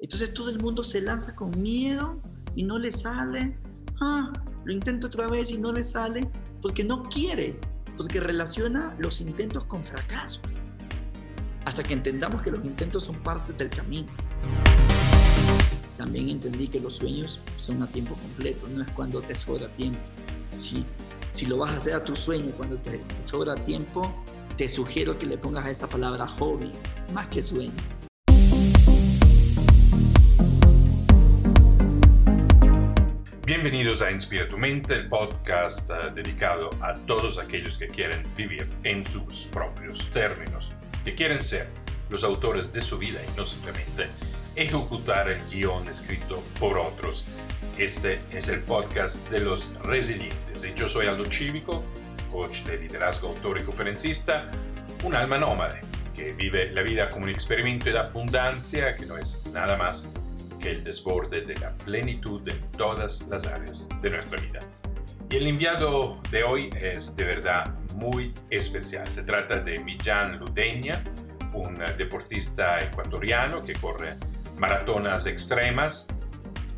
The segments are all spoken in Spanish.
Entonces todo el mundo se lanza con miedo y no le sale. Ah, lo intento otra vez y no le sale porque no quiere, porque relaciona los intentos con fracaso. Hasta que entendamos que los intentos son parte del camino. También entendí que los sueños son a tiempo completo, no es cuando te sobra tiempo. Si, si lo vas a hacer a tu sueño cuando te, te sobra tiempo, te sugiero que le pongas a esa palabra hobby más que sueño. Bienvenidos a Inspira tu mente, el podcast uh, dedicado a todos aquellos que quieren vivir en sus propios términos, que quieren ser los autores de su vida y no simplemente ejecutar el guion escrito por otros. Este es el podcast de los resilientes y yo soy Aldo Cívico, coach de liderazgo, autor y conferencista, un alma nómade que vive la vida como un experimento de abundancia que no es nada más que el desborde de la plenitud de todas las áreas de nuestra vida. Y el enviado de hoy es de verdad muy especial. Se trata de Millán Ludeña, un deportista ecuatoriano que corre maratonas extremas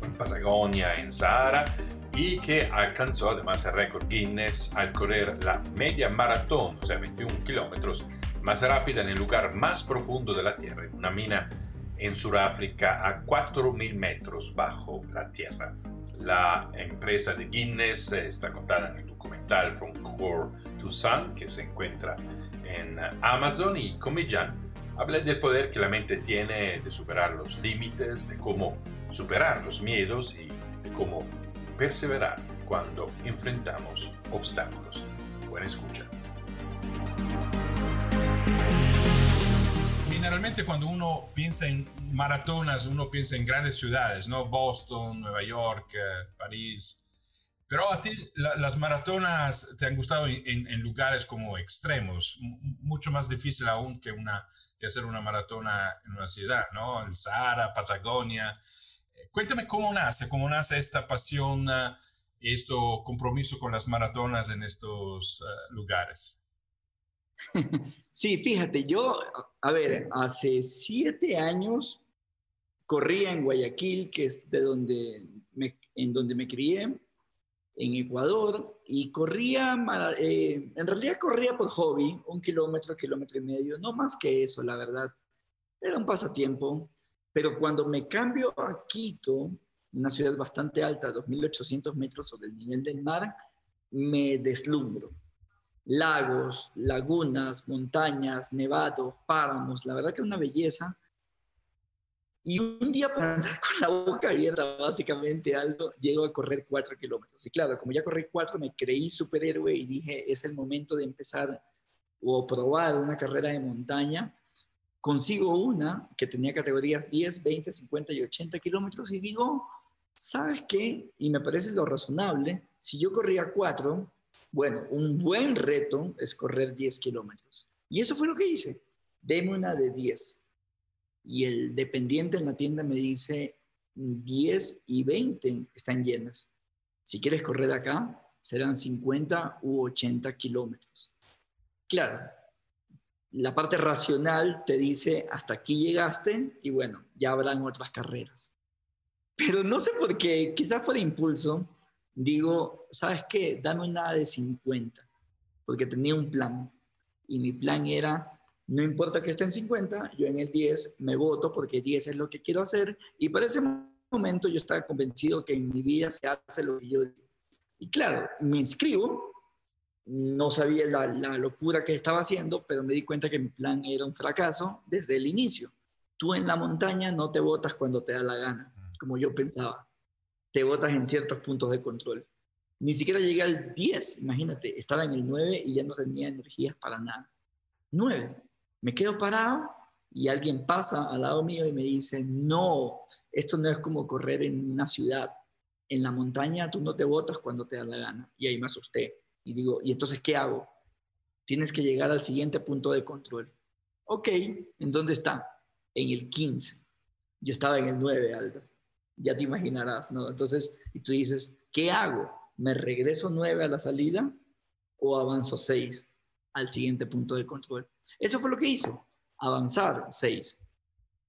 en Patagonia, en Sahara, y que alcanzó además el récord Guinness al correr la media maratón, o sea, 21 kilómetros, más rápida en el lugar más profundo de la Tierra, en una mina en Sudáfrica a 4.000 metros bajo la tierra. La empresa de Guinness eh, está contada en el documental From Core to Sun que se encuentra en Amazon y como ya habla del poder que la mente tiene de superar los límites, de cómo superar los miedos y de cómo perseverar cuando enfrentamos obstáculos. Buena escucha. Generalmente cuando uno piensa en maratonas, uno piensa en grandes ciudades, ¿no? Boston, Nueva York, eh, París. Pero a ti las maratonas te han gustado en, lugares como extremos, mucho más difícil aún que, una, que hacer una maratona en una ciudad, ¿no? El Sahara, Patagonia. Eh, cuéntame cómo nace, cómo nace esta pasión, este compromiso con las maratonas en estos lugares. Sí, fíjate, yo, a ver, hace siete años corría en Guayaquil, que es de donde me, en donde me crié, en Ecuador, y corría, eh, en realidad corría por hobby, un kilómetro, kilómetro y medio, no más que eso, la verdad. Era un pasatiempo, pero cuando me cambio a Quito, una ciudad bastante alta, 2.800 metros sobre el nivel del mar, me deslumbro lagos, lagunas, montañas, nevados, páramos, la verdad que una belleza. Y un día para andar con la boca abierta, básicamente, algo, llego a correr cuatro kilómetros. Y claro, como ya corrí cuatro, me creí superhéroe y dije, es el momento de empezar o probar una carrera de montaña. Consigo una que tenía categorías 10, 20, 50 y 80 kilómetros y digo, ¿sabes qué? Y me parece lo razonable. Si yo corría cuatro, bueno, un buen reto es correr 10 kilómetros. Y eso fue lo que hice. Deme una de 10. Y el dependiente en la tienda me dice, 10 y 20 están llenas. Si quieres correr acá, serán 50 u 80 kilómetros. Claro, la parte racional te dice, hasta aquí llegaste y bueno, ya habrán otras carreras. Pero no sé por qué, quizás fue de impulso, digo, ¿sabes qué? Dame una de 50, porque tenía un plan. Y mi plan era, no importa que esté en 50, yo en el 10 me voto porque 10 es lo que quiero hacer. Y para ese momento yo estaba convencido que en mi vida se hace lo que yo digo. Y claro, me inscribo, no sabía la, la locura que estaba haciendo, pero me di cuenta que mi plan era un fracaso desde el inicio. Tú en la montaña no te votas cuando te da la gana, como yo pensaba te botas en ciertos puntos de control. Ni siquiera llegué al 10, imagínate, estaba en el 9 y ya no tenía energías para nada. 9. Me quedo parado y alguien pasa al lado mío y me dice, no, esto no es como correr en una ciudad. En la montaña tú no te botas cuando te da la gana. Y ahí me asusté. Y digo, ¿y entonces qué hago? Tienes que llegar al siguiente punto de control. Ok, ¿en dónde está? En el 15. Yo estaba en el 9, Aldo ya te imaginarás, ¿no? Entonces, y tú dices, ¿qué hago? ¿Me regreso nueve a la salida o avanzo seis al siguiente punto de control? Eso fue lo que hice, avanzar seis.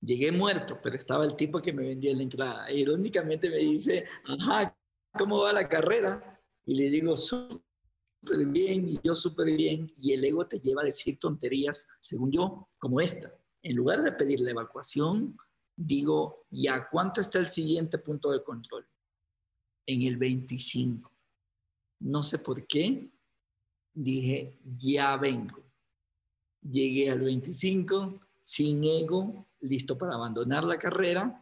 Llegué muerto, pero estaba el tipo que me vendió la entrada. E irónicamente me dice, ajá, ¿cómo va la carrera? Y le digo, súper bien, y yo súper bien. Y el ego te lleva a decir tonterías, según yo, como esta. En lugar de pedir la evacuación, digo, ¿ya cuánto está el siguiente punto de control? En el 25. No sé por qué. Dije, ya vengo. Llegué al 25 sin ego, listo para abandonar la carrera,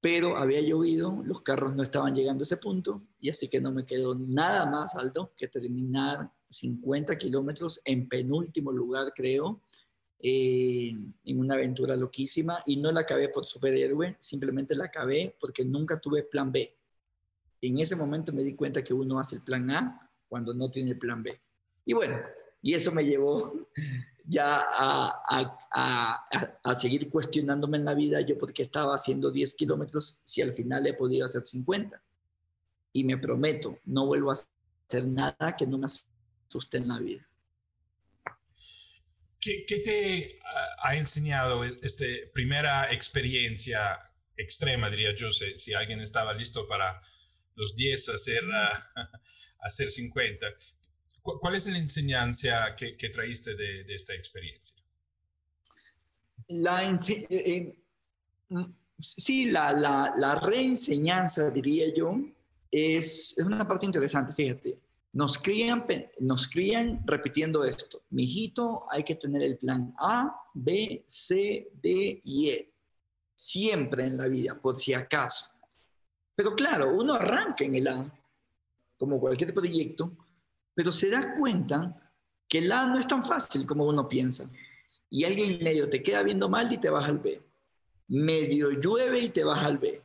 pero había llovido, los carros no estaban llegando a ese punto, y así que no me quedó nada más alto que terminar 50 kilómetros en penúltimo lugar, creo, eh, en una aventura loquísima, y no la acabé por superhéroe, simplemente la acabé porque nunca tuve plan B. En ese momento me di cuenta que uno hace el plan A cuando no tiene el plan B. Y bueno, y eso me llevó ya a, seguir cuestionándome en la vida, yo porque estaba haciendo 10 kilómetros, si al final he podido hacer 50. Y me prometo, no vuelvo a hacer nada que no me asuste en la vida. ¿Qué, te ha enseñado esta primera experiencia extrema, diría yo, si, alguien estaba listo para los 10 hacer, hacer 50? ¿Cuál es la enseñanza que, que traíste de, de, esta experiencia? La, eh, eh, mm, sí, la, la, la, reenseñanza, diría yo, es, es, una parte interesante, fíjate. Nos crían, nos crían repitiendo esto. Mi hijito, hay que tener el plan A, B, C, D y E. Siempre en la vida, por si acaso. Pero claro, uno arranca en el A, como cualquier proyecto, pero se da cuenta que el A no es tan fácil como uno piensa. Y alguien medio te queda viendo mal y te vas al B. Medio llueve y te vas al B.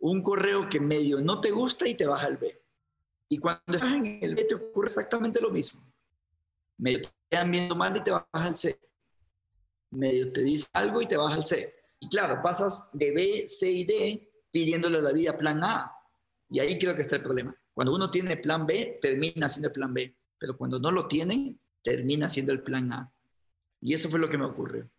Un correo que medio no te gusta y te vas al B. Y cuando estás en el B te ocurre exactamente lo mismo. Medio te quedan viendo mal y te vas al C. Medio te dice algo y te vas al C. Y claro, pasas de B, C y D pidiéndole la vida plan A. Y ahí creo que está el problema. Cuando uno tiene plan B, termina siendo el plan B, pero cuando no lo tienen, termina siendo el plan A. Y eso fue lo que me ocurrió.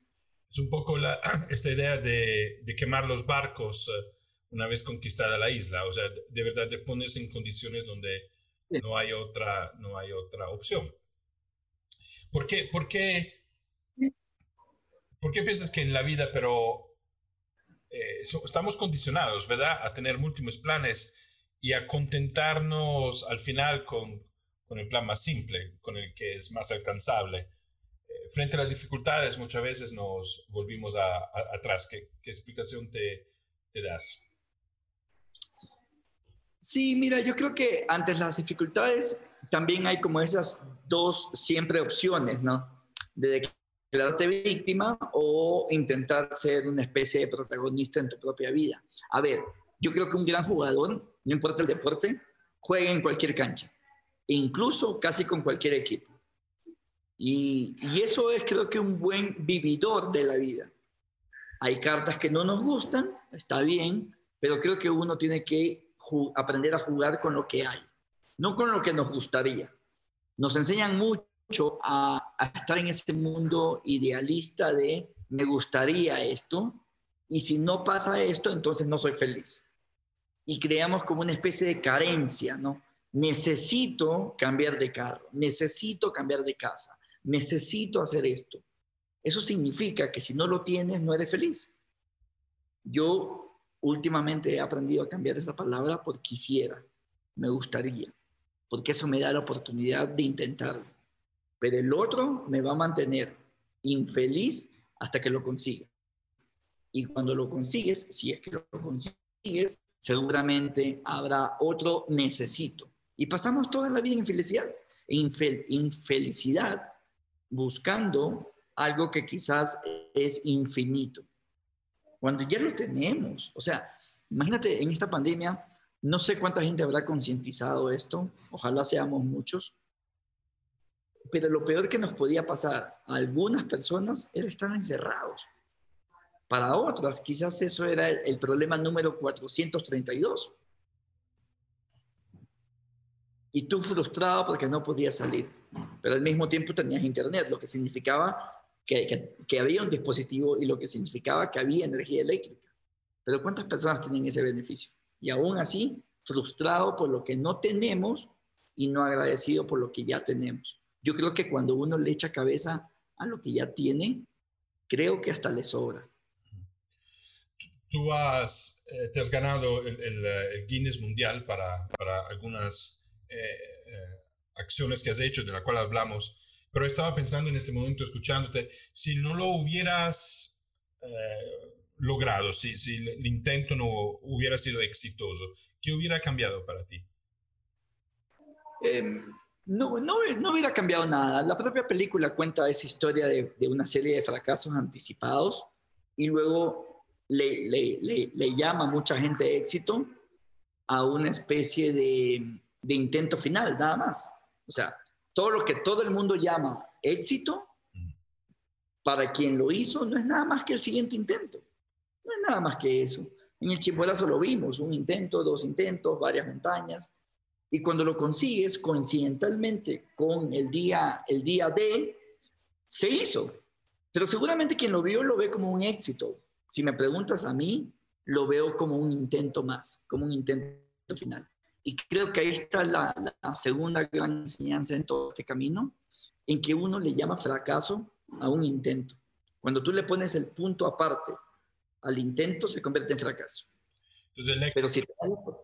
Es un poco esta idea de, quemar los barcos eh, una vez conquistada la isla, o sea, de verdad de ponerse en condiciones donde no hay otra, no hay otra opción. ¿Por qué, por qué, por qué piensas que en la vida, pero eh, estamos condicionados, ¿verdad? A tener múltiples planes y a contentarnos al final con, con, el plan más simple, con el que es más alcanzable. Eh, frente a las dificultades muchas veces nos volvimos a, atrás. ¿Qué, ¿Qué, explicación te, te das? Sí, mira, yo creo que ante las dificultades también hay como esas dos siempre opciones, ¿no? De declararte víctima o intentar ser una especie de protagonista en tu propia vida. A ver, yo creo que un gran jugador no importa el deporte, juega en cualquier cancha, incluso casi con cualquier equipo. Y, eso es creo que un buen vividor de la vida. Hay cartas que no nos gustan, está bien, pero creo que uno tiene que aprender a jugar con lo que hay, no con lo que nos gustaría. Nos enseñan mucho a, estar en ese mundo idealista de me gustaría esto, y si no pasa esto, entonces no soy feliz y creamos como una especie de carencia, ¿no? Necesito cambiar de carro, necesito cambiar de casa, necesito hacer esto. Eso significa que si no lo tienes, no eres feliz. Yo últimamente he aprendido a cambiar esa palabra por quisiera, me gustaría, porque eso me da la oportunidad de intentarlo. Pero el otro me va a mantener infeliz hasta que lo consiga. Y cuando lo consigues, si es que lo consigues, seguramente habrá otro necesito. Y pasamos toda la vida en infelicidad, infelicidad, buscando algo que quizás es infinito. Cuando ya lo tenemos, o sea, imagínate en esta pandemia, no sé cuánta gente habrá concientizado esto, ojalá seamos muchos, pero lo peor que nos podía pasar a algunas personas era estar encerrados. Para otras, quizás eso era el, problema número 432. Y tú frustrado porque no podías salir, pero al mismo tiempo tenías internet, lo que significaba que, que, había un dispositivo y lo que significaba que había energía eléctrica. Pero ¿cuántas personas tienen ese beneficio? Y aún así, frustrado por lo que no tenemos y no agradecido por lo que ya tenemos. Yo creo que cuando uno le echa cabeza a lo que ya tiene, creo que hasta le sobra. Tú has, eh, te has ganado el, el, Guinness Mundial para, para algunas eh, eh, acciones que has hecho, de la cual hablamos, pero estaba pensando en este momento, escuchándote, si no lo hubieras logrado, si, si el intento no hubiera sido exitoso, ¿qué hubiera cambiado para ti? Em, no, no, no, hubiera cambiado nada. La propia película cuenta esa historia de, de una serie de fracasos anticipados y luego le, le, le, le llama a mucha gente éxito a una especie de, de, intento final, nada más. O sea, todo lo que todo el mundo llama éxito, para quien lo hizo, no es nada más que el siguiente intento. No es nada más que eso. En el Chimborazo lo vimos, un intento, dos intentos, varias montañas. Y cuando lo consigues coincidentalmente con el día, el día D, se hizo. Pero seguramente quien lo vio lo ve como un éxito. Si me preguntas a mí, lo veo como un intento más, como un intento final. Y creo que ahí está la, la segunda gran enseñanza en todo este camino, en que uno le llama fracaso a un intento. Cuando tú le pones el punto aparte al intento, se convierte en fracaso. pero si te das la,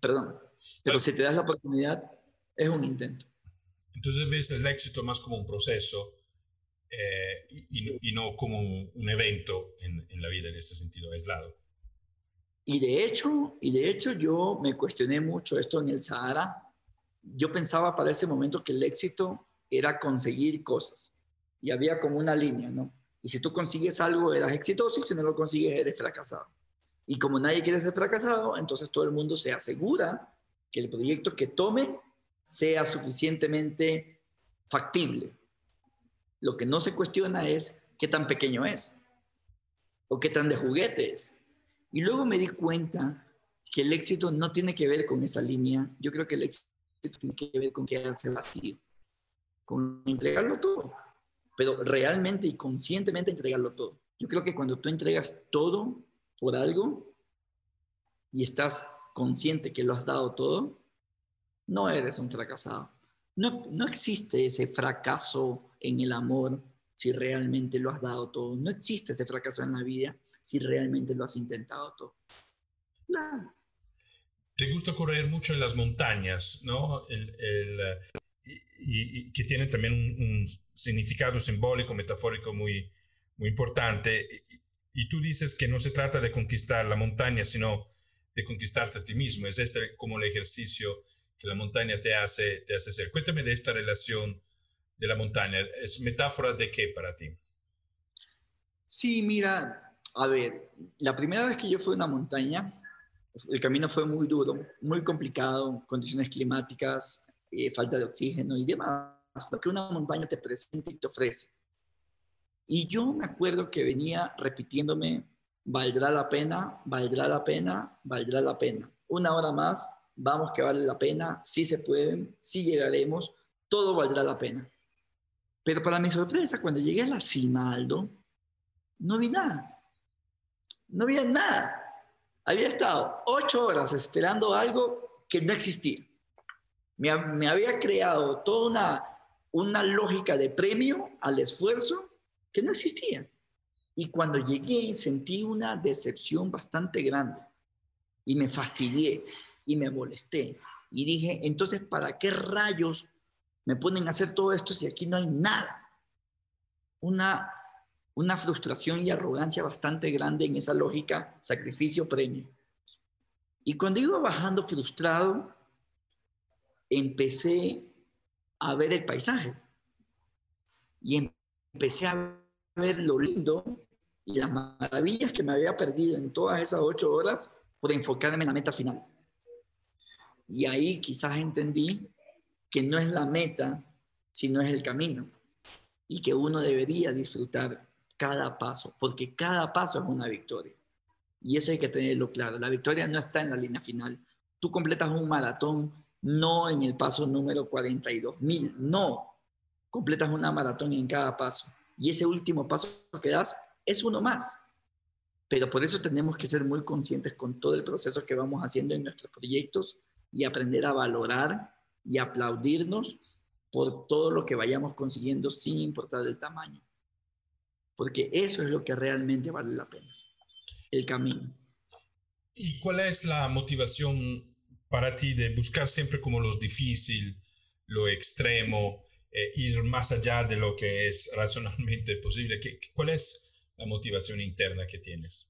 perdón, pero si te das la oportunidad, es un intento. Entonces ves el éxito más como un proceso eh, y, no como un, evento en, en, la vida en ese sentido aislado. Y de hecho, y de hecho yo me cuestioné mucho esto en el Sahara. Yo pensaba para ese momento que el éxito era conseguir cosas y había como una línea, ¿no? Y si tú consigues algo, eras exitoso y si no lo consigues, eres fracasado. Y como nadie quiere ser fracasado, entonces todo el mundo se asegura que el proyecto que tome sea suficientemente factible. Lo que no se cuestiona es qué tan pequeño es o qué tan de juguete es. Y luego me di cuenta que el éxito no tiene que ver con esa línea. Yo creo que el éxito tiene que ver con quedarse vacío, con entregarlo todo pero realmente y conscientemente entregarlo todo. Yo creo que cuando tú entregas todo por algo y estás consciente que lo has dado todo, no eres un fracasado. No, no existe ese fracaso en el amor si realmente lo has dado todo. No existe ese fracaso en la vida si realmente lo has intentado todo. Claro. Te gusta correr mucho en las montañas, ¿no? El, el, y, que tiene también un, significado simbólico, metafórico muy, muy importante. Y, tú dices que no se trata de conquistar la montaña, sino de conquistarte a ti mismo. Es este como el ejercicio que la montaña te hace, te hace hacer. Cuéntame de esta relación de la montaña. ¿Es metáfora de qué para ti? Sí, mira, a ver, la primera vez que yo fui a una montaña, el camino fue muy duro, muy complicado, condiciones climáticas, eh, falta de oxígeno y demás, lo que una montaña te presenta y te ofrece. Y yo me acuerdo que venía repitiéndome, valdrá la pena, valdrá la pena, valdrá la pena. Una hora más, vamos que vale la pena, sí se pueden, sí llegaremos, todo valdrá la pena. Pero para mi sorpresa, cuando llegué a la cima, Aldo, no vi nada. No vi nada. Había estado ocho horas esperando algo que no existía me, había creado toda una, una lógica de premio al esfuerzo que no existía. Y cuando llegué sentí una decepción bastante grande y me fastidié y me molesté. Y dije, entonces, ¿para qué rayos me ponen a hacer todo esto si aquí no hay nada? Una, una frustración y arrogancia bastante grande en esa lógica sacrificio-premio. Y cuando iba bajando frustrado, empecé a ver el paisaje y empecé a ver lo lindo y las maravillas que me había perdido en todas esas ocho horas por enfocarme en la meta final. Y ahí quizás entendí que no es la meta, sino es el camino. Y que uno debería disfrutar cada paso, porque cada paso es una victoria. Y eso hay que tenerlo claro. La victoria no está en la línea final. Tú completas un maratón no en el paso número 42 mil, no. Completas una maratón en cada paso. y ese último paso que das es uno más. Pero por eso tenemos que ser muy conscientes con todo el proceso que vamos haciendo en nuestros proyectos y aprender a valorar y aplaudirnos por todo lo que vayamos consiguiendo sin importar el tamaño. Porque eso es lo que realmente vale la pena, el camino. ¿Y cuál es la motivación para ti de buscar siempre como lo difícil, lo extremo, eh, ir más allá de lo que es racionalmente posible? ¿Qué, ¿Cuál es la motivación interna que tienes?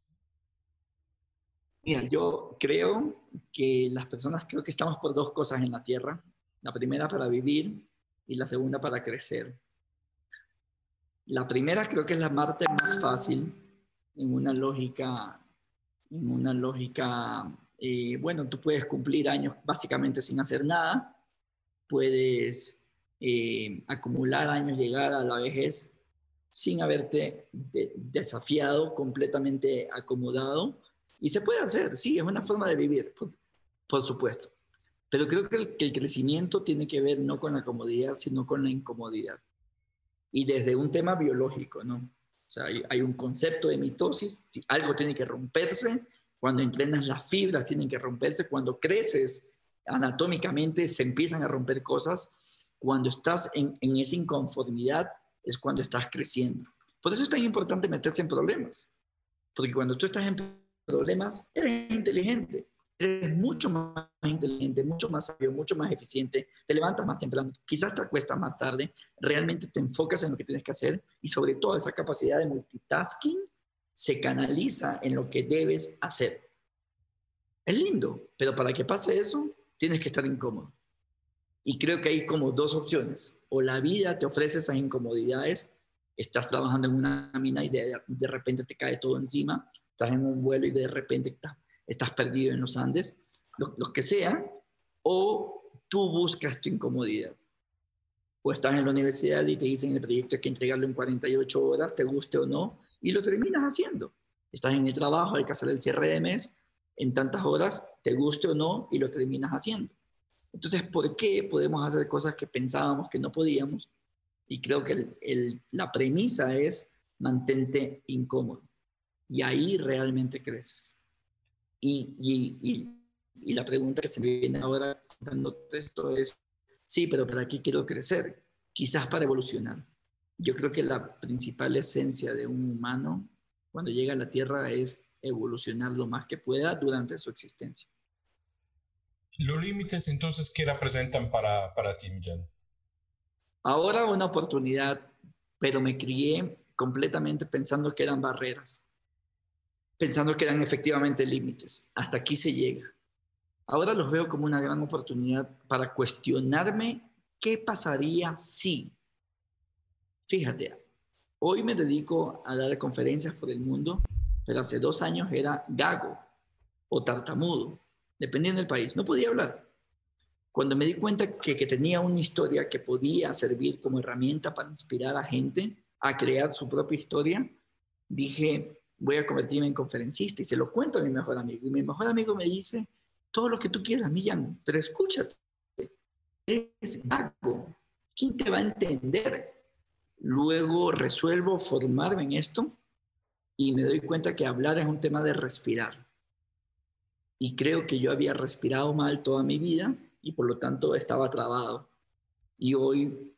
Mira, yo creo que las personas creo que estamos por dos cosas en la Tierra. La primera para vivir y la segunda para crecer. La primera creo que es la parte más fácil en una lógica, en una lógica, eh, bueno, tú puedes cumplir años básicamente sin hacer nada, puedes eh, acumular años, llegar a la vejez sin haberte desafiado, completamente acomodado y se puede hacer, sí, es una forma de vivir, por, supuesto. Pero creo que el, que el, crecimiento tiene que ver no con la comodidad, sino con la incomodidad. Y desde un tema biológico, ¿no? O sea, hay, un concepto de mitosis, algo tiene que romperse, cuando entrenas las fibras tienen que romperse, cuando creces anatómicamente se empiezan a romper cosas, cuando estás en, en esa inconformidad es cuando estás creciendo. Por eso es tan importante meterse en problemas, porque cuando tú estás en problemas, eres inteligente, eres mucho más inteligente, mucho más sabio, mucho más eficiente, te levantas más temprano, quizás te acuestas más tarde, realmente te enfocas en lo que tienes que hacer y sobre todo esa capacidad de multitasking se canaliza en lo que debes hacer. Es lindo, pero para que pase eso, tienes que estar incómodo. Y creo que hay como dos opciones. O la vida te ofrece esas incomodidades, estás trabajando en una mina y de, repente te cae todo encima, estás en un vuelo y de repente estás, perdido en los Andes, lo, que sea, o tú buscas tu incomodidad. O estás en la universidad y te dicen el proyecto hay que entregarlo en 48 horas, te guste o no, y lo terminas haciendo. Estás en el trabajo, hay que hacer el cierre de mes en tantas horas, te guste o no, y lo terminas haciendo. Entonces, ¿por qué podemos hacer cosas que pensábamos que no podíamos? Y creo que la premisa es mantente incómodo y ahí realmente creces. Y, y, y, la pregunta que se me viene ahora dando esto es, sí, pero ¿para qué quiero crecer? Quizás para evolucionar. Yo creo que la principal esencia de un humano cuando llega a la Tierra es evolucionar lo más que pueda durante su existencia. ¿Los límites entonces qué representan para, para ti, Millán? Ahora una oportunidad, pero me crié completamente pensando que eran barreras pensando que eran efectivamente límites. Hasta aquí se llega. Ahora los veo como una gran oportunidad para cuestionarme qué pasaría si. Fíjate, hoy me dedico a dar conferencias por el mundo, pero hace dos años era gago o tartamudo, dependiendo del país. No podía hablar. Cuando me di cuenta que, que tenía una historia que podía servir como herramienta para inspirar a gente a crear su propia historia, dije, voy a convertirme en conferencista y se lo cuento a mi mejor amigo. Y mi mejor amigo me dice, todo lo que tú quieras, Millán, pero escúchate, es vago, ¿quién te va a entender? Luego resuelvo formarme en esto y me doy cuenta que hablar es un tema de respirar. Y creo que yo había respirado mal toda mi vida y por lo tanto estaba trabado. Y hoy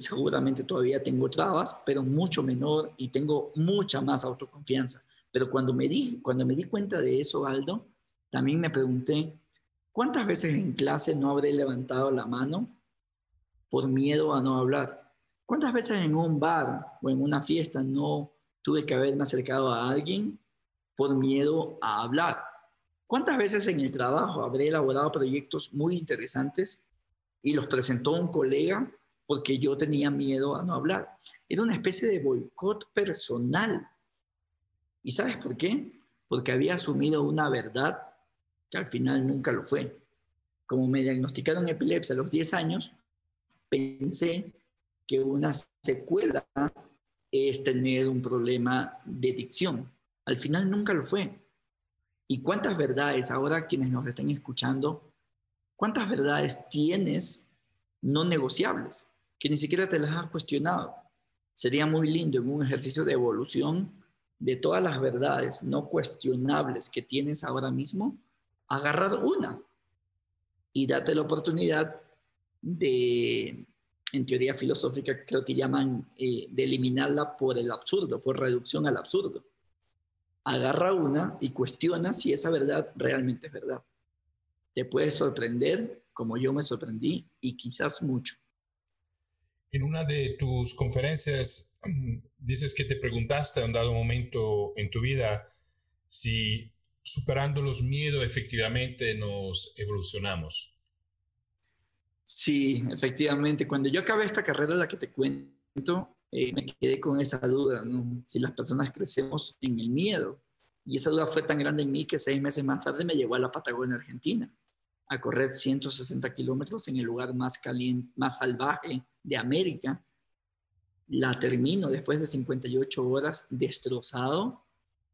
seguramente todavía tengo trabas, pero mucho menor y tengo mucha más autoconfianza. Pero cuando me, di, cuando me di cuenta de eso, Aldo, también me pregunté, ¿cuántas veces en clase no habré levantado la mano por miedo a no hablar? ¿Cuántas veces en un bar o en una fiesta no tuve que haberme acercado a alguien por miedo a hablar? ¿Cuántas veces en el trabajo habré elaborado proyectos muy interesantes y los presentó un colega porque yo tenía miedo a no hablar. Era una especie de boicot personal. ¿Y sabes por qué? Porque había asumido una verdad que al final nunca lo fue. Como me diagnosticaron epilepsia a los 10 años, pensé que una secuela es tener un problema de dicción. Al final nunca lo fue. ¿Y cuántas verdades, ahora quienes nos estén escuchando, cuántas verdades tienes no negociables? Que ni siquiera te las has cuestionado. sería muy lindo en un ejercicio de evolución de todas las verdades no cuestionables que tienes ahora mismo, agarrar una y date la oportunidad de, en teoría filosófica, creo que llaman eh, de eliminarla por el absurdo, por reducción al absurdo. Agarra una y cuestiona si esa verdad realmente es verdad. Te puede sorprender como yo me sorprendí y quizás mucho. En una de tus conferencias dices que te preguntaste un dado momento en tu vida si superando los miedos efectivamente nos evolucionamos. Sí, efectivamente. Cuando yo acabé esta carrera, la que te cuento, eh, me quedé con esa duda, ¿no? Si las personas crecemos en el miedo. Y esa duda fue tan grande en mí que seis meses más tarde me llevó a la Patagonia, Argentina, a correr 160 kilómetros en el lugar más caliente, más salvaje de América. La termino después de 58 horas destrozado,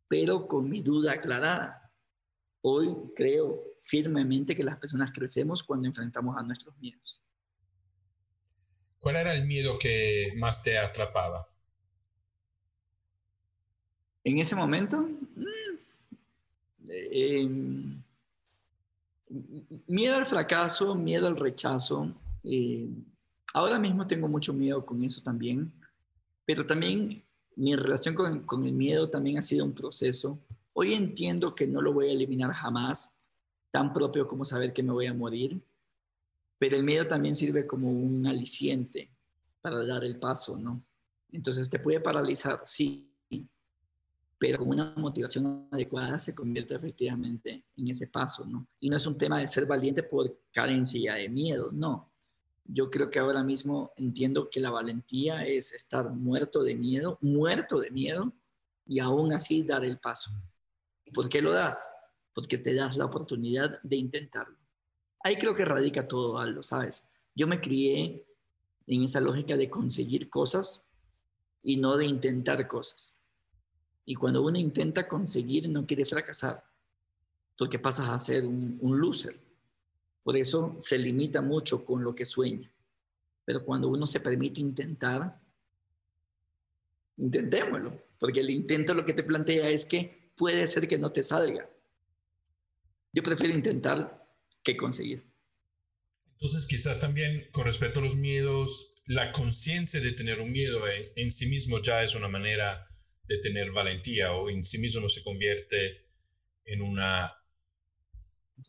pero con mi duda aclarada Hoy creo firmemente que las personas crecemos cuando enfrentamos a nuestros miedos. ¿Cuál era el miedo que más te atrapaba? En ese momento, mm, em, miedo al fracaso, miedo al rechazo. Eh, ahora mismo tengo mucho miedo con eso también, pero también mi relación con, el miedo también ha sido un proceso Hoy entiendo que no lo voy a eliminar jamás, tan propio como saber que me voy a morir, pero el miedo también sirve como un aliciente para dar el paso, ¿no? Entonces te puede paralizar, sí, pero con una motivación adecuada se convierte efectivamente en ese paso, ¿no? Y no es un tema de ser valiente por carencia de miedo, no. Yo creo que ahora mismo entiendo que la valentía es estar muerto de miedo, muerto de miedo, y aún así dar el paso. ¿Por qué lo das? Porque te das la oportunidad de intentarlo. Ahí creo que radica todo, Aldo, ¿sabes? Yo me crié en esa lógica de conseguir cosas y no de intentar cosas. Y cuando uno intenta conseguir, no quiere fracasar, porque pasas a ser un, un loser. Por eso se limita mucho con lo que sueña. Pero cuando uno se permite intentar, intentémoslo, porque el intento lo que te plantea es que puede ser que no te salga. Yo prefiero intentar que conseguir. Entonces, quizás también con respecto a los miedos, la conciencia de tener un miedo en sí mismo ya es una manera de tener valentía o en sí mismo se convierte en una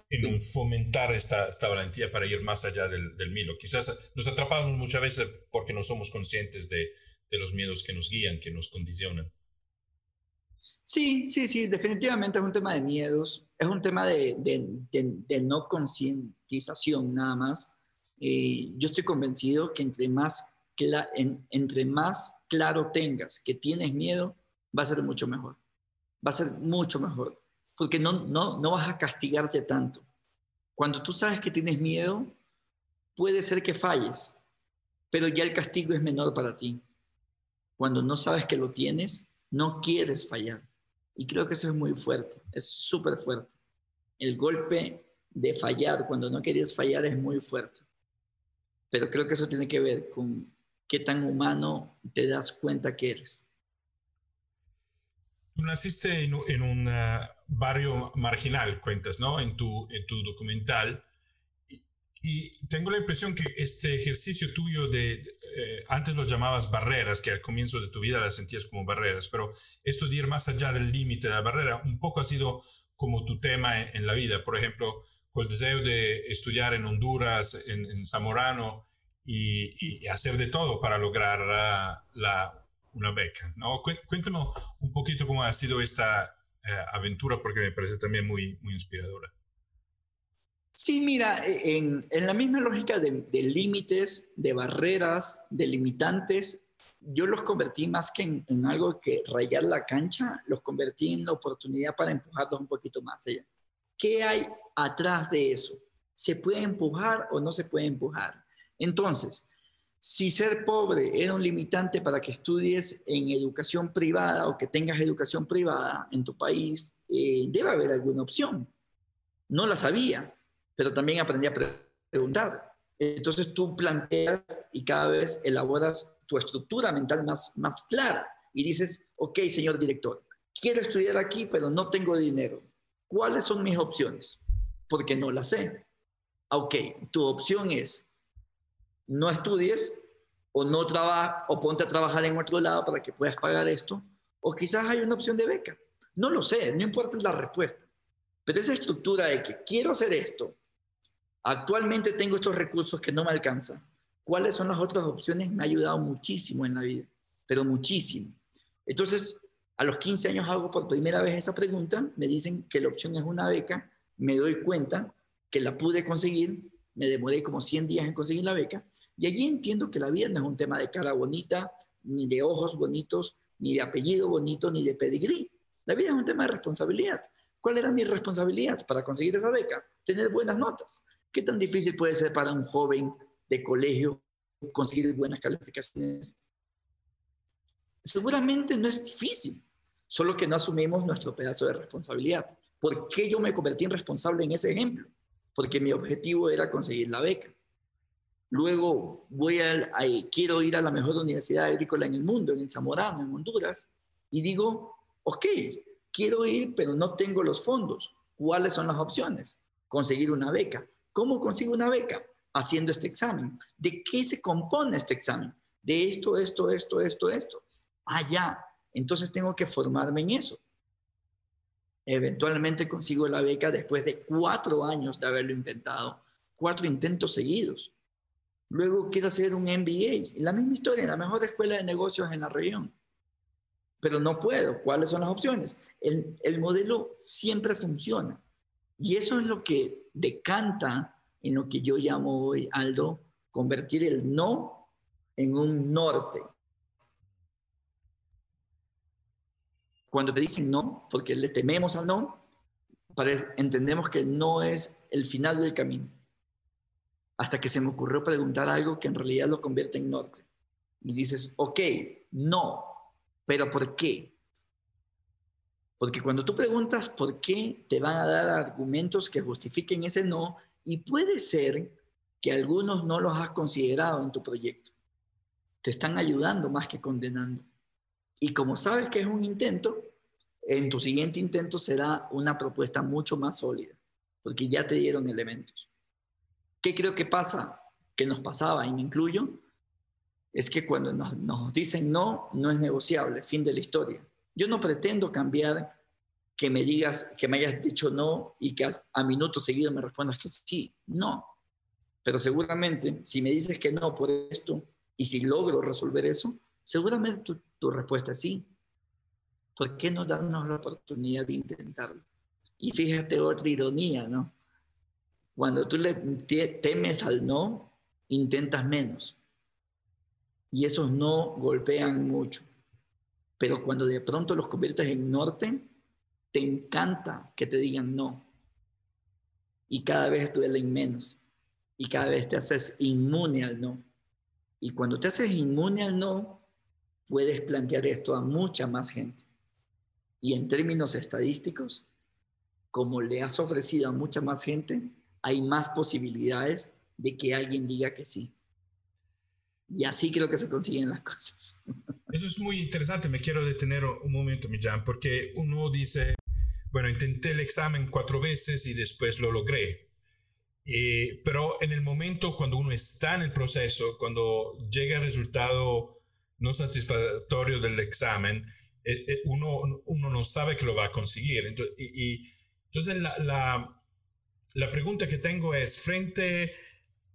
en fomentar esta, esta valentía para ir más allá del, del miedo. Quizás nos atrapamos muchas veces porque no somos conscientes de, de los miedos que nos guían, que nos condicionan. Sí, sí, sí, definitivamente es un tema de miedos, es un tema de, no concientización nada más. Eh, yo estoy convencido que entre más, entre más claro tengas que tienes miedo, va a ser mucho mejor. Va a ser mucho mejor, porque no, no, no vas a castigarte tanto. Cuando tú sabes que tienes miedo, puede ser que falles, pero ya el castigo es menor para ti. Cuando no sabes que lo tienes, no quieres fallar. Y creo que eso es muy fuerte, es súper fuerte. El golpe de fallar cuando no querías fallar es muy fuerte. Pero creo que eso tiene que ver con qué tan humano te das cuenta que eres. Tú naciste en, un ah, barrio marginal, cuentas, ¿no? En tu, en tu documental. Y tengo la impresión que este ejercicio tuyo de, eh, antes lo llamabas barreras, que al comienzo de tu vida las sentías como barreras, pero esto de ir más allá del límite de la barrera, un poco ha sido como tu tema en, la vida. Por ejemplo, con el deseo de estudiar en Honduras, en, Zamorano, y, hacer de todo para lograr la, una beca. ¿no? Cuéntame un poquito cómo ha sido esta eh, aventura, porque me parece también muy, muy inspiradora. Sí, mira, e, en, la misma lógica de, límites, de barreras, de limitantes, yo los convertí más que en, algo que rayar la cancha, los convertí en la oportunidad para empujarlos un poquito más allá. ¿Qué hay atrás de eso? ¿Se puede empujar o no se puede empujar? Entonces, si ser pobre era un limitante para que estudies en educación privada o que tengas educación privada en tu país, eh, debe haber alguna opción. No la sabía pero también aprendí a preguntar. Entonces tú planteas y cada vez elaboras tu estructura mental más, más clara y dices, ok, señor director, quiero estudiar aquí, pero no tengo dinero. ¿Cuáles son mis opciones? Porque no las sé. Ok, tu opción es no estudies o no trabaja o ponte a trabajar en otro lado para que puedas pagar esto, o quizás hay una opción de beca. No lo sé, no importa la respuesta. Pero esa estructura de que quiero hacer esto, actualmente tengo estos recursos que no me alcanzan. ¿Cuáles son las otras opciones? Me ha ayudado muchísimo en la vida, pero muchísimo. Entonces, a los 15 años hago por primera vez esa pregunta, me dicen que la opción es una beca, me doy cuenta que la pude conseguir, me demoré como 100 días en conseguir la beca, y allí entiendo que la vida no es un tema de cara bonita, ni de ojos bonitos, ni de apellido bonito, ni de pedigrí. La vida es un tema de responsabilidad. ¿Cuál era mi responsabilidad para conseguir esa beca? Tener buenas notas. ¿Qué tan difícil puede ser para un joven de colegio conseguir buenas calificaciones? Seguramente no es difícil, solo que no asumimos nuestro pedazo de responsabilidad. ¿Por qué yo me convertí en responsable en ese ejemplo? Porque mi objetivo era conseguir la beca. Luego voy a, quiero ir a la mejor universidad agrícola en el mundo, en el Zamorano, en Honduras, y digo, ok, quiero ir, pero no tengo los fondos. ¿Cuáles son las opciones? Conseguir una beca. ¿Cómo consigo una beca? Haciendo este examen. ¿De qué se compone este examen? De esto, esto, esto, esto, esto. Ah, ya. Entonces tengo que formarme en eso. Eventualmente consigo la beca después de cuatro años de haberlo intentado, cuatro intentos seguidos. Luego quiero hacer un MBA, la misma historia, la mejor escuela de negocios en la región. Pero no puedo. ¿Cuáles son las opciones? El, el modelo siempre funciona. Y eso es lo que decanta en lo que yo llamo hoy, Aldo, convertir el no en un norte. Cuando te dicen no, porque le tememos al no, entendemos que no es el final del camino hasta que se me ocurrió preguntar algo que en realidad lo convierte en norte. Y dices, ok, no, pero ¿por qué? Porque cuando tú preguntas por qué, te van a dar argumentos que justifiquen ese no y puede ser que algunos no los has considerado en tu proyecto. Te están ayudando más que condenando. Y como sabes que es un intento, en tu siguiente intento será una propuesta mucho más sólida, porque ya te dieron elementos. ¿Qué creo que pasa? Que nos pasaba, y me incluyo, es que cuando nos, dicen no, no es negociable, fin de la historia. Yo no pretendo cambiar que me digas, que me hayas dicho no y que a, minutos seguidos me respondas que sí, no. Pero seguramente, si me dices que no por esto y si logro resolver eso, seguramente tu, tu respuesta es sí. ¿Por qué no darnos la oportunidad de intentarlo? Y fíjate otra ironía, ¿no? Cuando tú le temes al no, intentas menos. Y esos no golpean mucho. Pero cuando de pronto los conviertes en norte, te encanta que te digan no. Y cada vez duelen menos. Y cada vez te haces inmune al no. Y cuando te haces inmune al no, puedes plantear esto a mucha más gente. Y en términos estadísticos, como le has ofrecido a mucha más gente, hay más posibilidades de que alguien diga que sí. Y así creo que se consiguen las cosas. Eso es muy interesante. Me quiero detener un momento, Millán, porque uno dice, bueno, intenté el examen cuatro veces y después lo logré. Eh, pero en el momento cuando uno está en el proceso, cuando llega el resultado no satisfactorio del examen, eh, eh, uno, uno no sabe que lo va a conseguir. Entonces, y, entonces la, la pregunta que tengo es, frente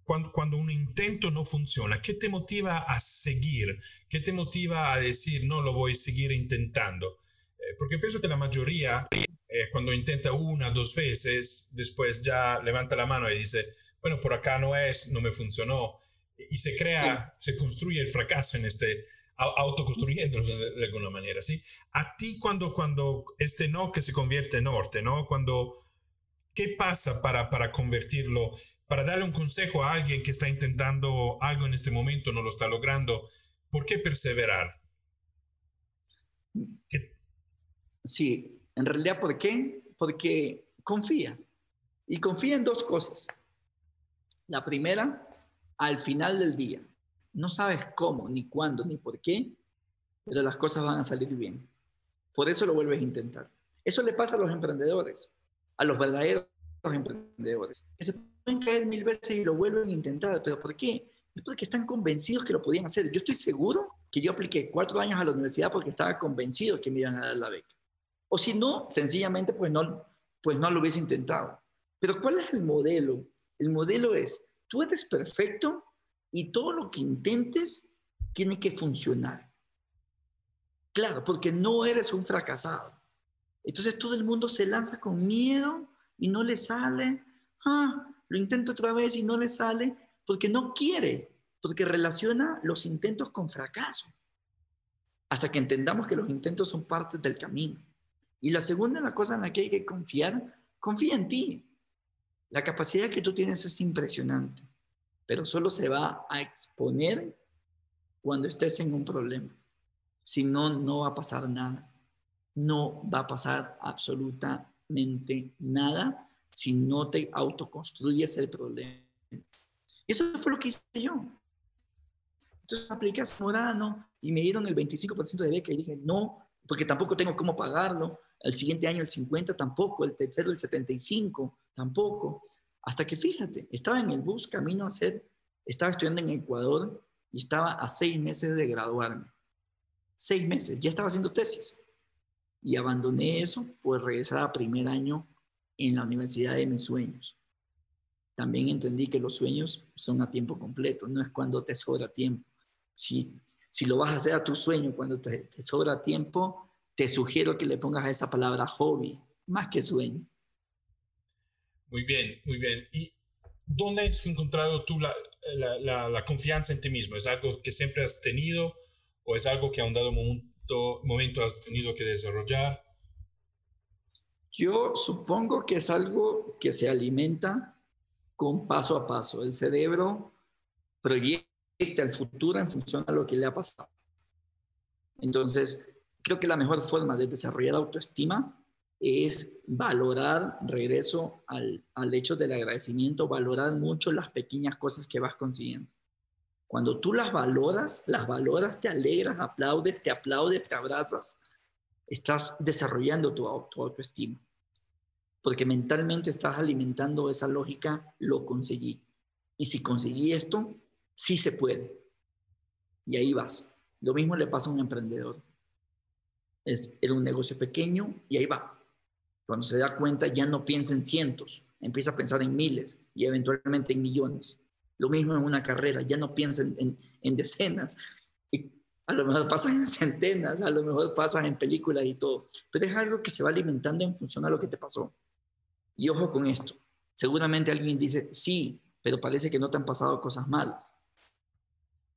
cuando, cuando, un intento no funciona, ¿qué te motiva a seguir? ¿Qué te motiva a decir, no, lo voy a seguir intentando? Eh, porque pienso que la mayoría, eh, cuando intenta una, dos veces, después ya levanta la mano y dice, bueno, por acá no es, no me funcionó. Y se crea, se construye el fracaso en este, autoconstruyéndose de, de, alguna manera, ¿sí? A ti cuando, cuando este no que se convierte en norte, ¿no? Cuando ¿Qué pasa para, para convertirlo? Para darle un consejo a alguien que está intentando algo en este momento, no lo está logrando. ¿Por qué perseverar? Sí, en realidad, ¿por qué? Porque confía. Y confía en dos cosas. La primera, al final del día, No sabes cómo, ni cuándo, ni por qué, pero las cosas van a salir bien. Por eso lo vuelves a intentar. Eso le pasa a los emprendedores, a los verdaderos emprendedores, que se pueden caer mil veces y lo vuelven a intentar. ¿Pero por qué? Es porque están convencidos que lo podían hacer. Yo estoy seguro que yo apliqué cuatro años a la universidad porque estaba convencido que me iban a dar la beca. O si no, sencillamente pues no, pues no lo hubiese intentado. Pero ¿cuál es el modelo? El modelo es, tú eres perfecto y todo lo que intentes tiene que funcionar. Claro, porque no eres un fracasado. Entonces todo el mundo se lanza con miedo y no le sale. Ah, lo intento otra vez y no le sale porque no quiere, porque relaciona los intentos con fracaso. Hasta que entendamos que los intentos son parte del camino. Y la segunda, la cosa en la que hay que confiar, confía en ti. La capacidad que tú tienes es impresionante, pero solo se va a exponer cuando estés en un problema. Si no, no va a pasar nada. No va a pasar absolutamente nada si no te autoconstruyes el problema. Eso fue lo que hice yo. Entonces apliqué a Morano y me dieron el 25% de beca y dije, no, porque tampoco tengo cómo pagarlo. El siguiente año el 50 tampoco, el tercero el 75 tampoco. Hasta que fíjate, estaba en el bus camino a hacer, estaba estudiando en Ecuador y estaba a seis meses de graduarme. Seis meses, ya estaba haciendo tesis. Y abandoné eso por regresar a primer año en la universidad de mis sueños. También entendí que los sueños son a tiempo completo, no es cuando te sobra tiempo. Si, si lo vas a hacer a tu sueño cuando te, te sobra tiempo, te sugiero que le pongas a esa palabra hobby, más que sueño. Muy bien, muy bien. ¿Y dónde has encontrado tú la, la, la, confianza en ti mismo? ¿Es algo que siempre has tenido o es algo que a un dado momento, has tenido que desarrollar? Yo supongo que es algo que se alimenta con paso a paso. El cerebro proyecta el futuro en función a lo que le ha pasado. Entonces, creo que la mejor forma de desarrollar autoestima es valorar, regreso al, al hecho del agradecimiento, valorar mucho las pequeñas cosas que vas consiguiendo. Cuando tú las valoras, las valoras, te alegras, aplaudes, te aplaudes, te abrazas, estás desarrollando tu, autoestima porque mentalmente estás alimentando esa lógica, lo conseguí. Y si conseguí esto, sí se puede. Y ahí vas. Lo mismo le pasa a un emprendedor. Era un negocio pequeño y ahí va. Cuando se da cuenta ya no piensa en cientos, empieza a pensar en miles y eventualmente en millones. Lo mismo en una carrera, ya no piensa en, en, decenas. Y a lo mejor pasan en centenas, a lo mejor pasan en películas y todo. Pero es algo que se va alimentando en función a lo que te pasó. Y ojo con esto, seguramente alguien dice, sí, pero parece que no te han pasado cosas malas.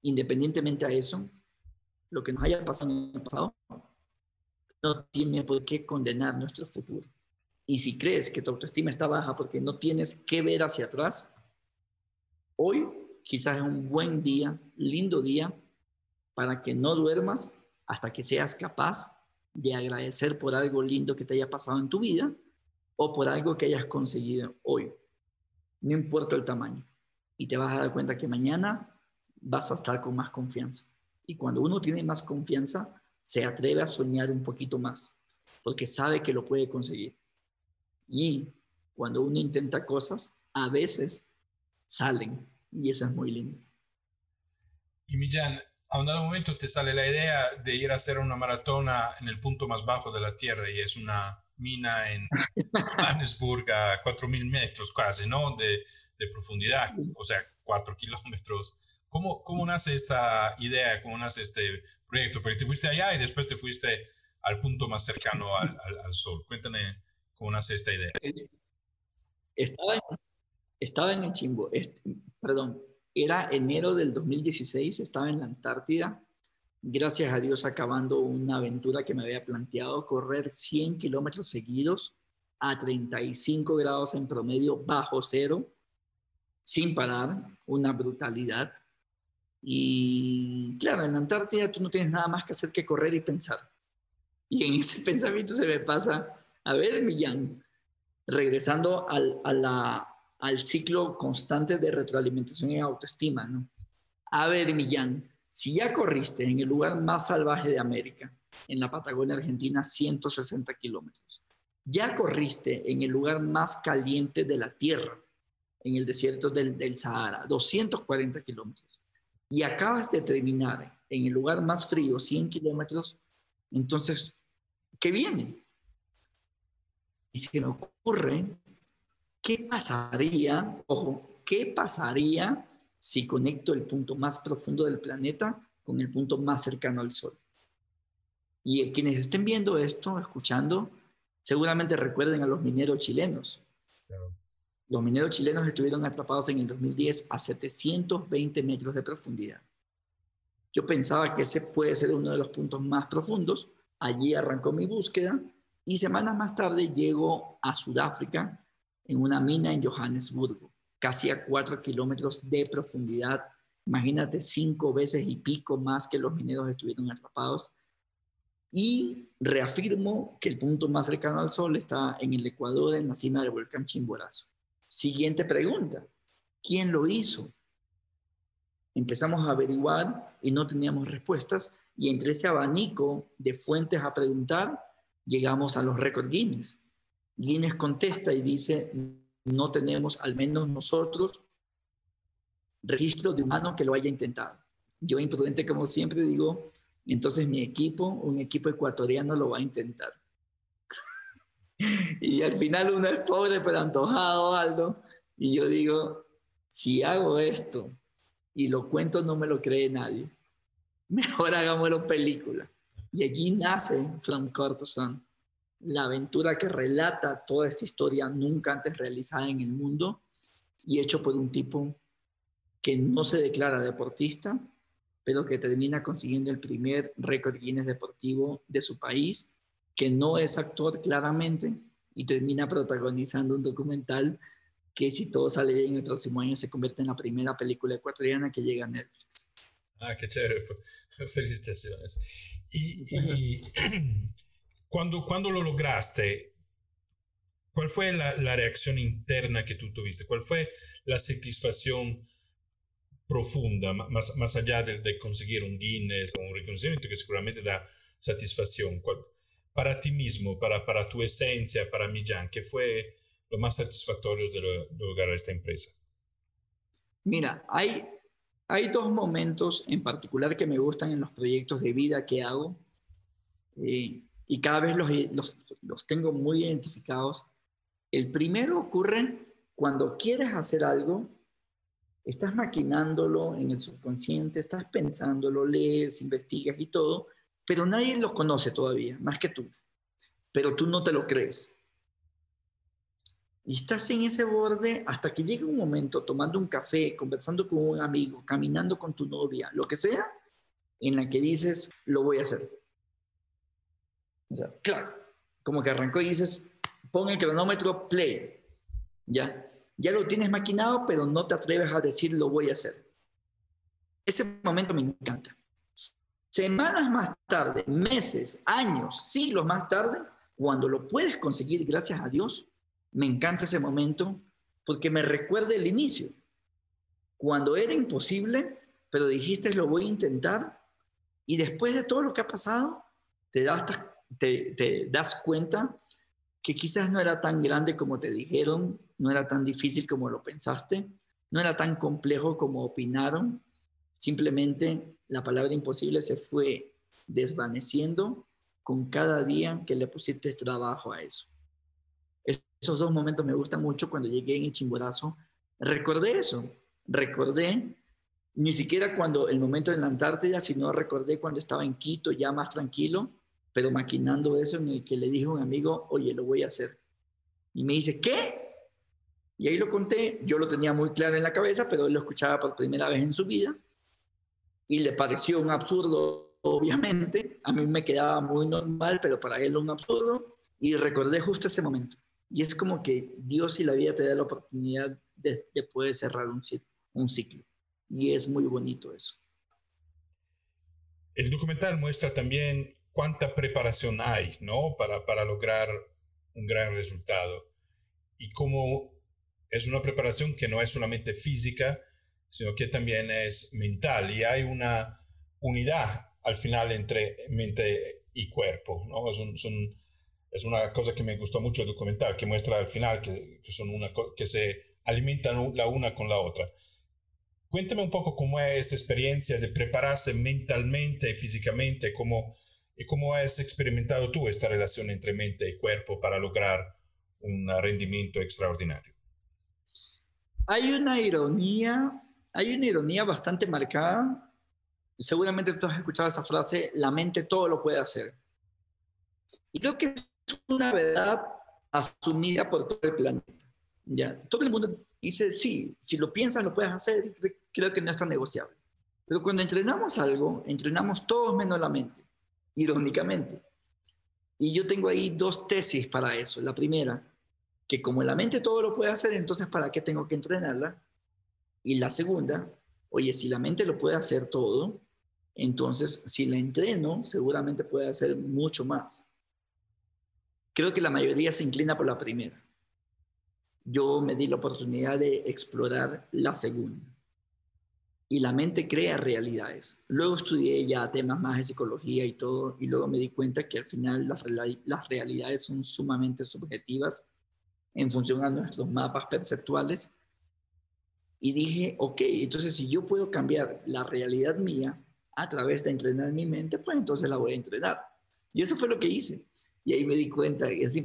Independientemente a eso, lo que nos haya pasado en el pasado no tiene por qué condenar nuestro futuro. Y si crees que tu autoestima está baja porque no tienes que ver hacia atrás, hoy quizás es un buen día, lindo día, para que no duermas hasta que seas capaz de agradecer por algo lindo que te haya pasado en tu vida o por algo que hayas conseguido hoy. No importa el tamaño. Y te vas a dar cuenta que mañana vas a estar con más confianza. Y cuando uno tiene más confianza, se atreve a soñar un poquito más, porque sabe que lo puede conseguir. Y cuando uno intenta cosas, a veces salen. Y eso es muy lindo. Y Millán, a un dado momento te sale la idea de ir a hacer una maratona en el punto más bajo de la Tierra y es una mina en Johannesburg a 4.000 metros casi, ¿no? De, de, profundidad, o sea, 4 kilómetros. ¿Cómo, ¿Cómo nace esta idea? ¿Cómo nace este proyecto? Porque te fuiste allá y después te fuiste al punto más cercano al, al, sol. Cuéntame cómo nace esta idea. Estaba en, estaba en el Chimbo, perdón, era enero del 2016, estaba en la Antártida gracias a Dios acabando una aventura que me había planteado, correr 100 kilómetros seguidos a 35 grados en promedio bajo cero, sin parar, una brutalidad. Y claro, en la Antártida tú no tienes nada más que hacer que correr y pensar. Y en ese pensamiento se me pasa, a ver, Millán, regresando a la, al ciclo constante de retroalimentación y autoestima, ¿no? A ver, Millán, si ya corriste en el lugar más salvaje de América, en la Patagonia Argentina, 160 kilómetros, ya corriste en el lugar más caliente de la Tierra, en el desierto del, del Sahara, 240 kilómetros, y acabas de terminar en el lugar más frío, 100 kilómetros, entonces, ¿qué viene? Y se me ocurre, ¿qué pasaría, ojo, qué pasaría si conecto el punto más profundo del planeta con el punto más cercano al Sol? Y quienes estén viendo esto, escuchando, seguramente recuerden a los mineros chilenos. Los mineros chilenos estuvieron atrapados en el 2010 a 720 metros de profundidad. Yo pensaba que ese puede ser uno de los puntos más profundos. Allí arrancó mi búsqueda y semanas más tarde llego a Sudáfrica en una mina en Johannesburgo, casi a cuatro kilómetros de profundidad. Imagínate cinco veces y pico más que los mineros estuvieron atrapados. Y reafirmo que el punto más cercano al Sol está en el Ecuador, en la cima del volcán Chimborazo. Siguiente pregunta. ¿Quién lo hizo? Empezamos a averiguar y no teníamos respuestas y entre ese abanico de fuentes a preguntar, llegamos a los récords Guinness. Guinness contesta y dice, no tenemos, al menos nosotros, registro de humano que lo haya intentado. Yo imprudente como siempre digo, entonces mi equipo, un equipo ecuatoriano lo va a intentar. y al final uno es pobre pero antojado, Aldo, y yo digo, si hago esto y lo cuento no me lo cree nadie, mejor hagámoslo película. Y allí nace From Cortosan, la aventura que relata toda esta historia nunca antes realizada en el mundo y hecho por un tipo que no se declara deportista, pero que termina consiguiendo el primer récord Guinness deportivo de su país, que no es actor claramente y termina protagonizando un documental que si todo sale bien el próximo año se convierte en la primera película ecuatoriana que llega a Netflix. Ah, qué chévere. Felicitaciones. Y, cuando, cuando lo lograste, ¿cuál fue la, la, reacción interna que tú tuviste? ¿Cuál fue la satisfacción profunda, más, más allá de, de conseguir un Guinness o un reconocimiento que seguramente da satisfacción? Para ti mismo, para, para tu esencia, para Millán, ¿qué fue lo más satisfactorio de, lograr esta empresa? Mira, hay hay dos momentos en particular que me gustan en los proyectos de vida que hago eh, y cada vez los, los, los, tengo muy identificados. El primero ocurre cuando quieres hacer algo, estás maquinándolo en el subconsciente, estás pensándolo, lees, investigas y todo, pero nadie lo conoce todavía, más que tú. Pero tú no te lo crees. Y estás en ese borde hasta que llega un momento tomando un café, conversando con un amigo, caminando con tu novia, lo que sea, en la que dices, lo voy a hacer. O sea, claro, como que arrancó y dices, pon el cronómetro play. Ya, ya lo tienes maquinado, pero no te atreves a decir, lo voy a hacer. Ese momento me encanta. Semanas más tarde, meses, años, siglos más tarde, cuando lo puedes conseguir gracias a Dios, me encanta ese momento porque me recuerda el inicio. Cuando era imposible, pero dijiste lo voy a intentar y después de todo lo que ha pasado, te das, te, das cuenta que quizás no era tan grande como te dijeron, no era tan difícil como lo pensaste, no era tan complejo como opinaron, simplemente la palabra imposible se fue desvaneciendo con cada día que le pusiste trabajo a eso. Esos dos momentos me gustan mucho cuando llegué en el Chimborazo. Recordé eso, recordé ni siquiera cuando el momento en la Antártida, sino recordé cuando estaba en Quito ya más tranquilo, pero maquinando eso en el que le dije a un amigo, oye, lo voy a hacer. Y me dice, ¿qué? Y ahí lo conté, yo lo tenía muy claro en la cabeza, pero él lo escuchaba por primera vez en su vida y le pareció un absurdo, obviamente. A mí me quedaba muy normal, pero para él un absurdo. Y recordé justo ese momento. Y es como que Dios y la vida te da la oportunidad de, poder cerrar un, un ciclo. Y es muy bonito eso. El documental muestra también cuánta preparación hay, ¿no? Para, para lograr un gran resultado. Y cómo es una preparación que no es solamente física, sino que también es mental y hay una unidad al final entre mente y cuerpo. ¿no? Es, es una cosa que me gustó mucho el documental, que muestra al final que, que, son una, que se alimentan la una con la otra. Cuéntame un poco cómo es esa experiencia de prepararse mentalmente y físicamente, cómo, y cómo has experimentado tú esta relación entre mente y cuerpo para lograr un rendimiento extraordinario. Hay una ironía, hay una ironía bastante marcada. Seguramente tú has escuchado esa frase, la mente todo lo puede hacer. Y creo que es una verdad asumida por todo el planeta. Ya, todo el mundo dice, sí, si lo piensas lo puedes hacer, creo que no es tan negociable. Pero cuando entrenamos algo, entrenamos todos menos la mente, irónicamente. Y yo tengo ahí dos tesis para eso. La primera, que como la mente todo lo puede hacer, entonces ¿para qué tengo que entrenarla? Y la segunda, oye, si la mente lo puede hacer todo, entonces si la entreno, seguramente puede hacer mucho más. Creo que la mayoría se inclina por la primera yo me di la oportunidad de explorar la segunda. Y la mente crea realidades. Luego estudié ya temas más de psicología y todo, y luego me di cuenta que al final las, realidades son sumamente subjetivas en función a nuestros mapas perceptuales. Y dije, ok, entonces si yo puedo cambiar la realidad mía a través de entrenar mi mente, pues entonces la voy a entrenar. Y eso fue lo que hice. Y ahí me di cuenta, y es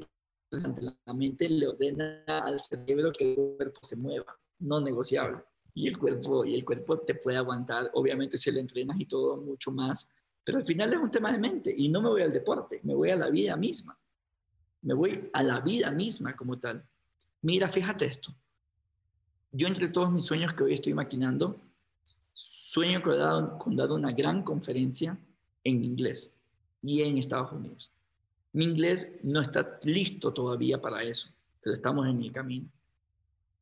la mente le ordena al cerebro que el cuerpo se mueva, no negociable. Y el cuerpo, y el cuerpo te puede aguantar, obviamente si lo entrenas y todo mucho más, pero al final es un tema de mente y no me voy al deporte, me voy a la vida misma. Me voy a la vida misma como tal. Mira, fíjate esto. Yo entre todos mis sueños que hoy estoy maquinando, sueño con con dar una gran conferencia en inglés y en Estados Unidos. Mi inglés no está listo todavía para eso, pero estamos en el camino.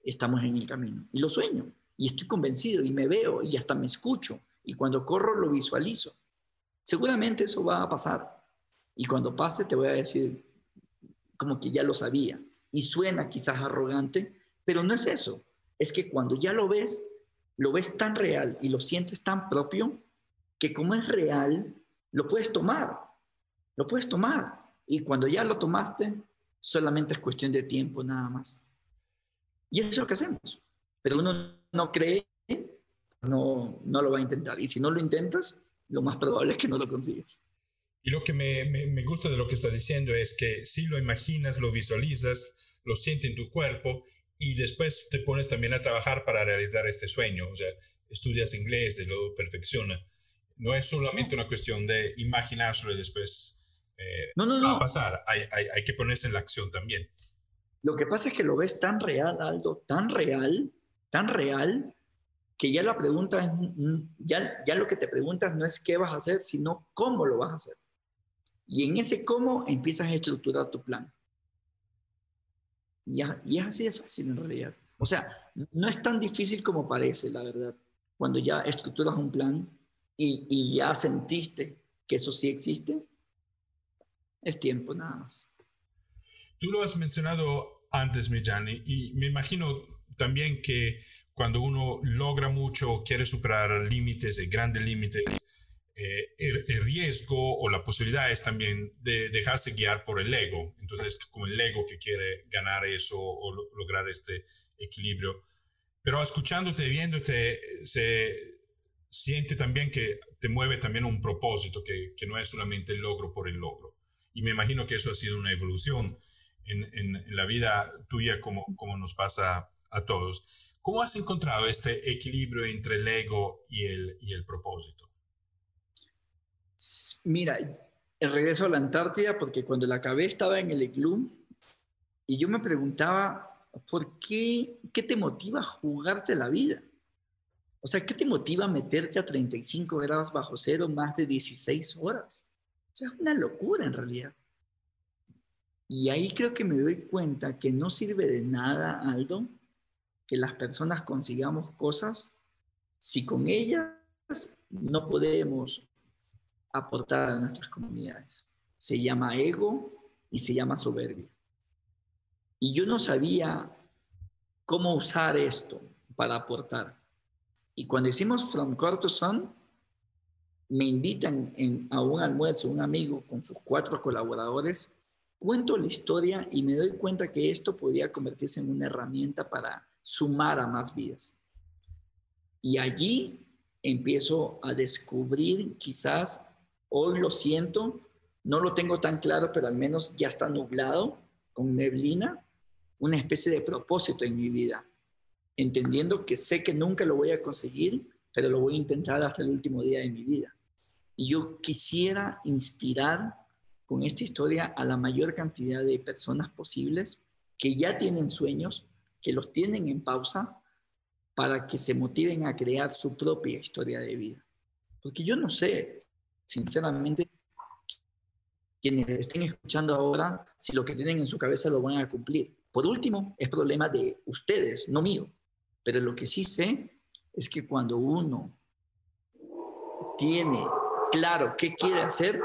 Estamos en el camino. Y lo sueño. Y estoy convencido y me veo y hasta me escucho. Y cuando corro lo visualizo. Seguramente eso va a pasar. Y cuando pase te voy a decir como que ya lo sabía. Y suena quizás arrogante, pero no es eso. Es que cuando ya lo ves, lo ves tan real y lo sientes tan propio que como es real, lo puedes tomar. Lo puedes tomar. Y cuando ya lo tomaste, solamente es cuestión de tiempo nada más. Y eso es lo que hacemos. Pero uno no cree, no, no lo va a intentar. Y si no lo intentas, lo más probable es que no lo consigues. Y lo que me, me, gusta de lo que estás diciendo es que si lo imaginas, lo visualizas, lo sientes en tu cuerpo y después te pones también a trabajar para realizar este sueño. O sea, estudias inglés lo perfecciona. No es solamente una cuestión de imaginárselo y después eh, no, no, no. va a pasar. Hay, hay, hay, que ponerse en la acción también. Lo que pasa es que lo ves tan real, Aldo, tan real, tan real, que ya la pregunta es, ya, ya lo que te preguntas no es qué vas a hacer, sino cómo lo vas a hacer. Y en ese cómo empiezas a estructurar tu plan. Y, y es así de fácil en realidad. O sea, no es tan difícil como parece, la verdad. Cuando ya estructuras un plan y, y ya sentiste que eso sí existe, es tiempo nada más. Tú lo has mencionado antes, Mijani, y me imagino también que cuando uno logra mucho, quiere superar límites, grandes límites, eh, el, riesgo o la posibilidad es también de dejarse guiar por el ego. Entonces, es como el ego que quiere ganar eso o lograr este equilibrio. Pero escuchándote, viéndote, se siente también que te mueve también un propósito, que, que no es solamente el logro por el logro. Y me imagino que eso ha sido una evolución en, en, la vida tuya como, como nos pasa a todos. ¿Cómo has encontrado este equilibrio entre el ego y el, y el propósito? Mira, el regreso a la Antártida, porque cuando la acabé estaba en el iglú y yo me preguntaba, ¿por qué, qué te motiva a jugarte la vida? O sea, ¿qué te motiva a meterte a 35 grados bajo cero más de 16 horas? es una locura en realidad. Y ahí creo que me doy cuenta que no sirve de nada, Aldo, que las personas consigamos cosas si con ellas no podemos aportar a nuestras comunidades. Se llama ego y se llama soberbia. Y yo no sabía cómo usar esto para aportar. Y cuando hicimos From Core to Son, me invitan a un almuerzo, un amigo con sus cuatro colaboradores, cuento la historia y me doy cuenta que esto podía convertirse en una herramienta para sumar a más vidas. Y allí empiezo a descubrir, quizás hoy lo siento, no lo tengo tan claro, pero al menos ya está nublado, con neblina, una especie de propósito en mi vida, entendiendo que sé que nunca lo voy a conseguir, pero lo voy a intentar hasta el último día de mi vida. Y yo quisiera inspirar con esta historia a la mayor cantidad de personas posibles que ya tienen sueños, que los tienen en pausa, para que se motiven a crear su propia historia de vida. Porque yo no sé, sinceramente, quienes estén escuchando ahora, si lo que tienen en su cabeza lo van a cumplir. Por último, es problema de ustedes, no mío. Pero lo que sí sé es que cuando uno tiene claro qué quiere hacer,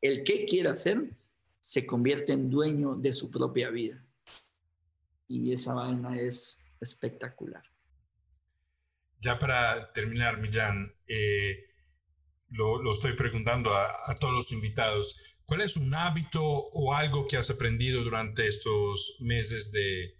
el qué quiere hacer se convierte en dueño de su propia vida. Y esa vaina es espectacular. Ya para terminar, Millán, eh, lo, estoy preguntando a, todos los invitados. ¿Cuál es un hábito o algo que has aprendido durante estos meses de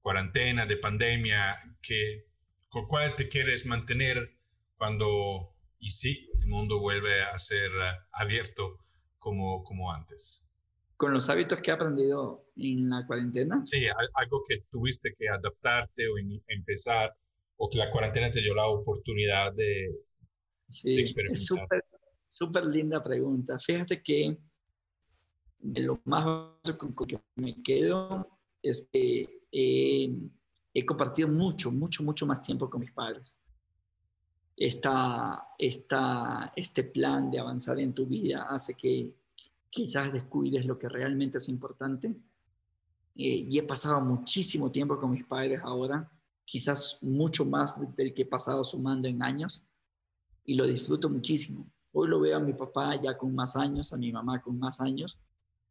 cuarentena, de pandemia, que, con cuál te quieres mantener cuando, y sí, el mundo vuelve a ser eh, abierto como, como antes? ¿Con los hábitos que he aprendido en la cuarentena? Sí, algo que tuviste que adaptarte o empezar o que la cuarentena te dio la oportunidad de, sí, experimentar? Es súper, súper linda pregunta. Fíjate que de lo más con que me quedo es que he compartido mucho, mucho, mucho más tiempo con mis padres. Esta, esta, este plan de avanzar en tu vida hace que quizás descuides lo que realmente es importante. Eh, y he pasado muchísimo tiempo con mis padres ahora, quizás mucho más del que he pasado sumando en años, y lo disfruto muchísimo. Hoy lo veo a mi papá ya con más años, a mi mamá con más años,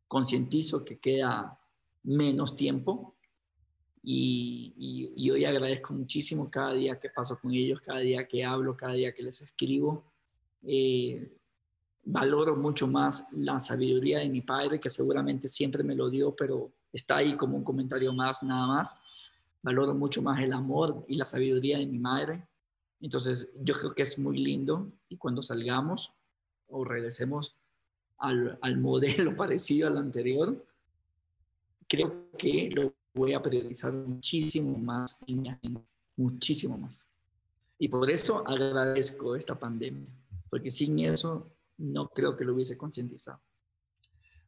concientizo que queda menos tiempo y, y, hoy agradezco muchísimo cada día que paso con ellos, cada día que hablo, cada día que les escribo. Eh, valoro mucho más la sabiduría de mi padre, que seguramente siempre me lo dio, pero está ahí como un comentario más, nada más. Valoro mucho más el amor y la sabiduría de mi madre. Entonces, yo creo que es muy lindo y cuando salgamos o regresemos al, al modelo parecido al anterior, creo que lo voy a priorizar muchísimo más muchísimo más. Y por eso agradezco esta pandemia, porque sin eso no creo que lo hubiese concientizado.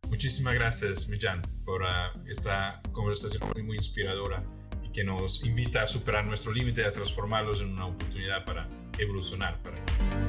Muchísimas gracias, Millán, por uh, esta conversación muy, muy inspiradora y que nos invita a superar nuestro límite y a transformarlos en una oportunidad para evolucionar. Para...